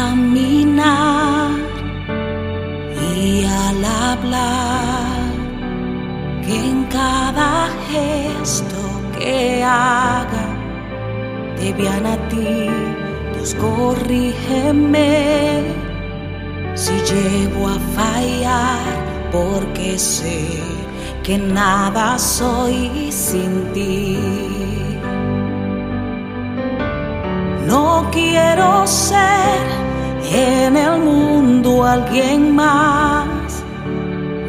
caminar y al hablar, que en cada gesto que haga te a ti, Dios corrígeme si llego a fallar, porque sé que nada soy sin ti. No quiero ser en el mundo alguien más.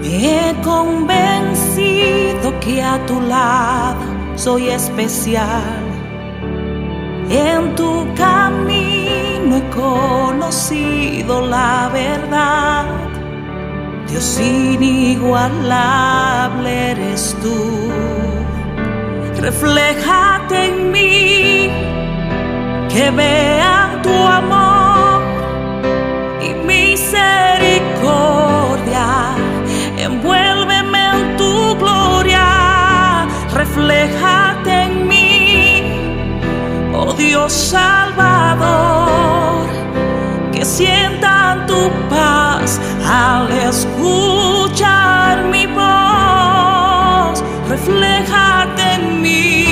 Me he convencido que a tu lado soy especial. En tu camino he conocido la verdad. Dios inigualable eres tú. Refléjate en mí, que vea tu amor refléjate en mí, oh Dios Salvador, que sientan tu paz al escuchar mi voz, refléjate en mí.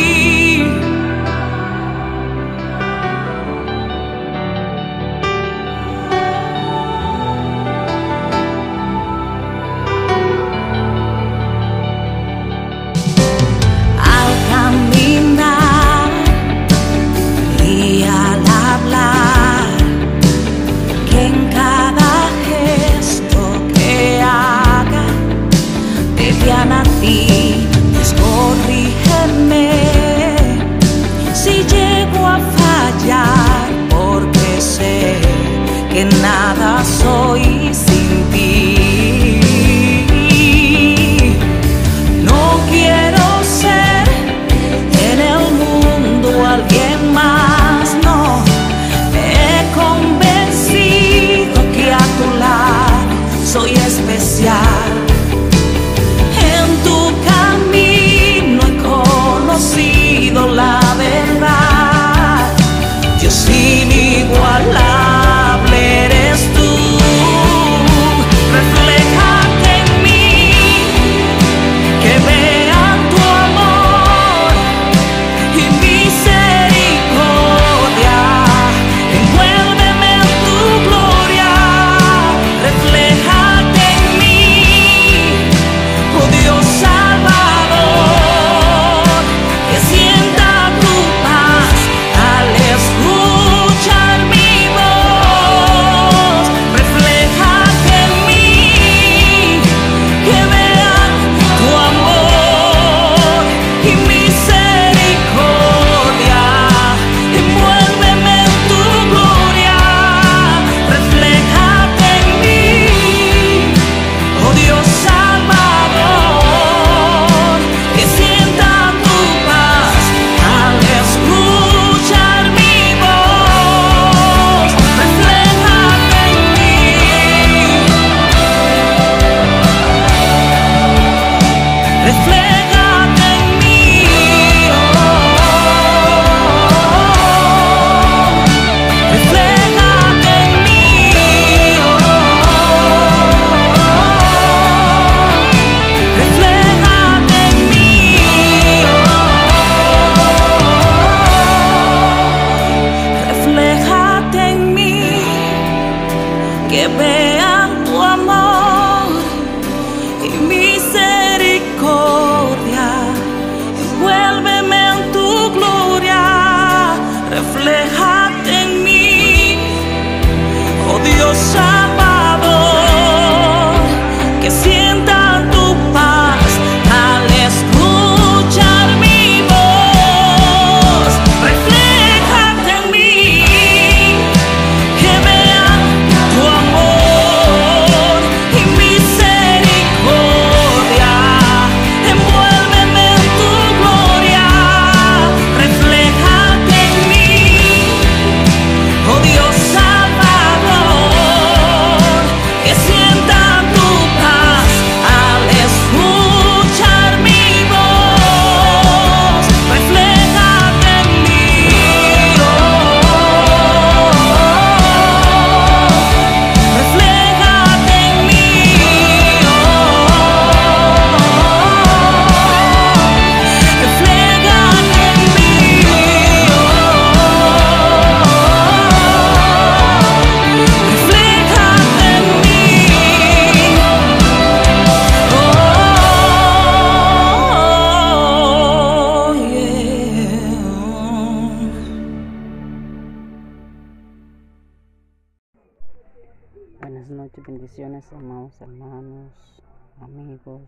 Buenas noches, bendiciones, amados hermanos, amigos.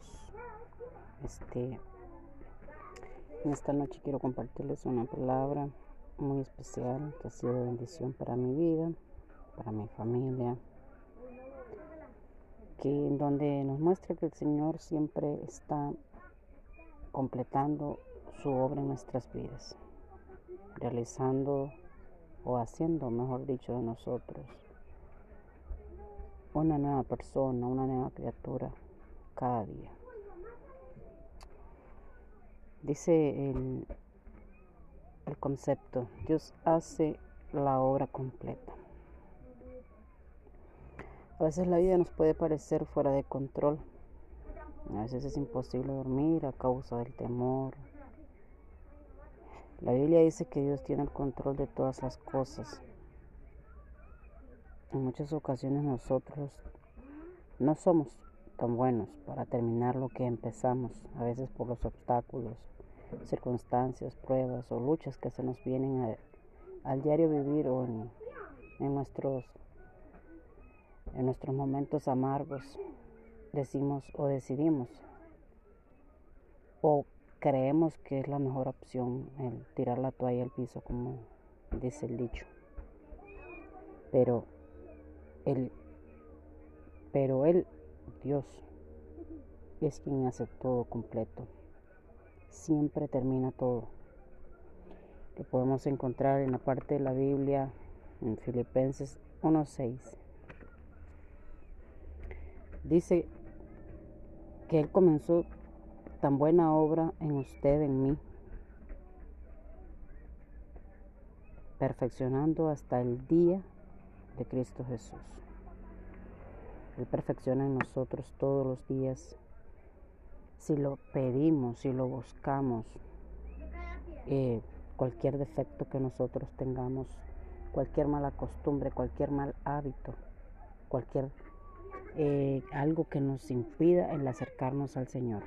Este, en esta noche quiero compartirles una palabra muy especial que ha sido bendición para mi vida, para mi familia, que en donde nos muestra que el Señor siempre está completando su obra en nuestras vidas, realizando o haciendo, mejor dicho, de nosotros una nueva persona, una nueva criatura cada día. Dice el, el concepto, Dios hace la obra completa. A veces la vida nos puede parecer fuera de control. A veces es imposible dormir a causa del temor. La Biblia dice que Dios tiene el control de todas las cosas en muchas ocasiones nosotros no somos tan buenos para terminar lo que empezamos, a veces por los obstáculos, circunstancias, pruebas o luchas que se nos vienen al diario vivir o en, en, nuestros, en nuestros momentos amargos. Decimos o decidimos o creemos que es la mejor opción el tirar la toalla al piso, como dice el dicho. Pero él, pero Él, Dios, es quien hace todo completo. Siempre termina todo. Lo podemos encontrar en la parte de la Biblia, en Filipenses 1.6. Dice que Él comenzó tan buena obra en usted, en mí, perfeccionando hasta el día de Cristo Jesús. Él perfecciona en nosotros todos los días. Si lo pedimos, si lo buscamos, eh, cualquier defecto que nosotros tengamos, cualquier mala costumbre, cualquier mal hábito, cualquier eh, algo que nos impida el acercarnos al Señor.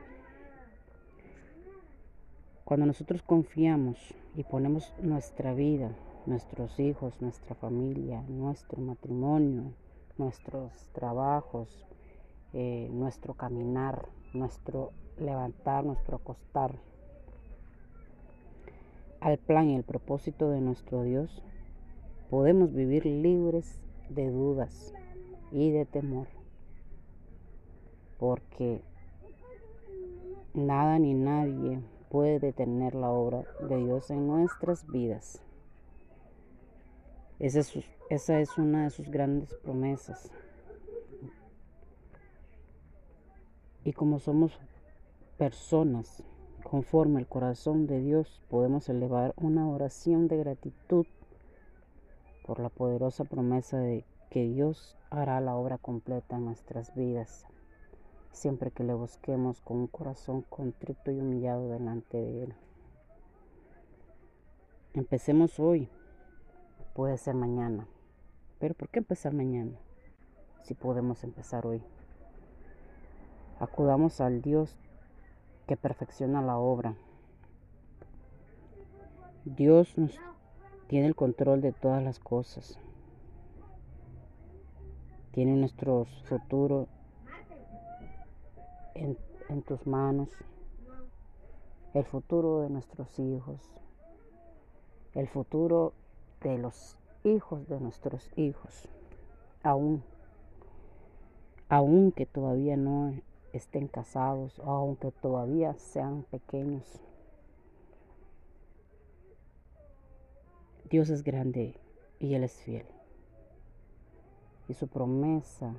Cuando nosotros confiamos y ponemos nuestra vida, nuestros hijos, nuestra familia, nuestro matrimonio, nuestros trabajos, eh, nuestro caminar, nuestro levantar, nuestro acostar, al plan y el propósito de nuestro Dios, podemos vivir libres de dudas y de temor, porque nada ni nadie puede detener la obra de Dios en nuestras vidas. Esa es, una de sus grandes promesas. Y como somos personas conforme al corazón de Dios, podemos elevar una oración de gratitud por la poderosa promesa de que Dios hará la obra completa en nuestras vidas, siempre que le busquemos con un corazón contrito y humillado delante de Él. Empecemos hoy Puede ser mañana. Pero ¿por qué empezar mañana? Si podemos empezar hoy. Acudamos al Dios que perfecciona la obra. Dios nos tiene el control de todas las cosas. Tiene nuestro futuro en, en tus manos. El futuro de nuestros hijos. El futuro de los hijos de nuestros hijos, aún, aunque todavía no estén casados, aunque todavía sean pequeños. Dios es grande y Él es fiel. Y su promesa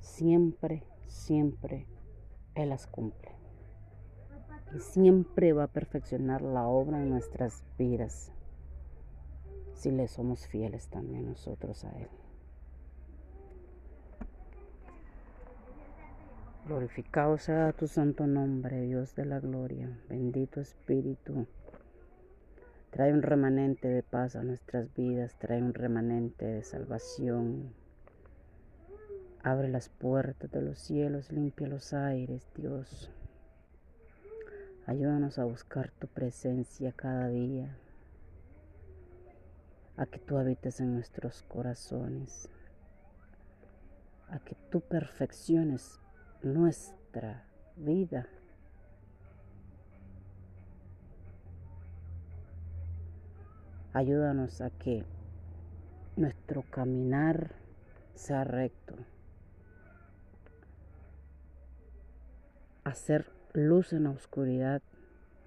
siempre, siempre Él las cumple. Y siempre va a perfeccionar la obra en nuestras vidas si le somos fieles también nosotros a Él. Glorificado sea tu santo nombre, Dios de la gloria, bendito Espíritu. Trae un remanente de paz a nuestras vidas, trae un remanente de salvación. Abre las puertas de los cielos, limpia los aires, Dios. Ayúdanos a buscar tu presencia cada día a que tú habites en nuestros corazones. a que tú perfecciones nuestra vida. Ayúdanos a que nuestro caminar sea recto. Hacer luz en la oscuridad,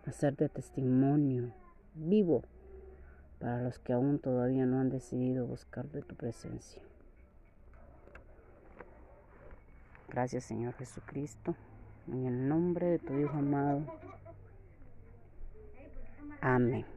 hacer de testimonio vivo para los que aún todavía no han decidido buscar de tu presencia. Gracias Señor Jesucristo, en el nombre de tu Hijo amado. Amén.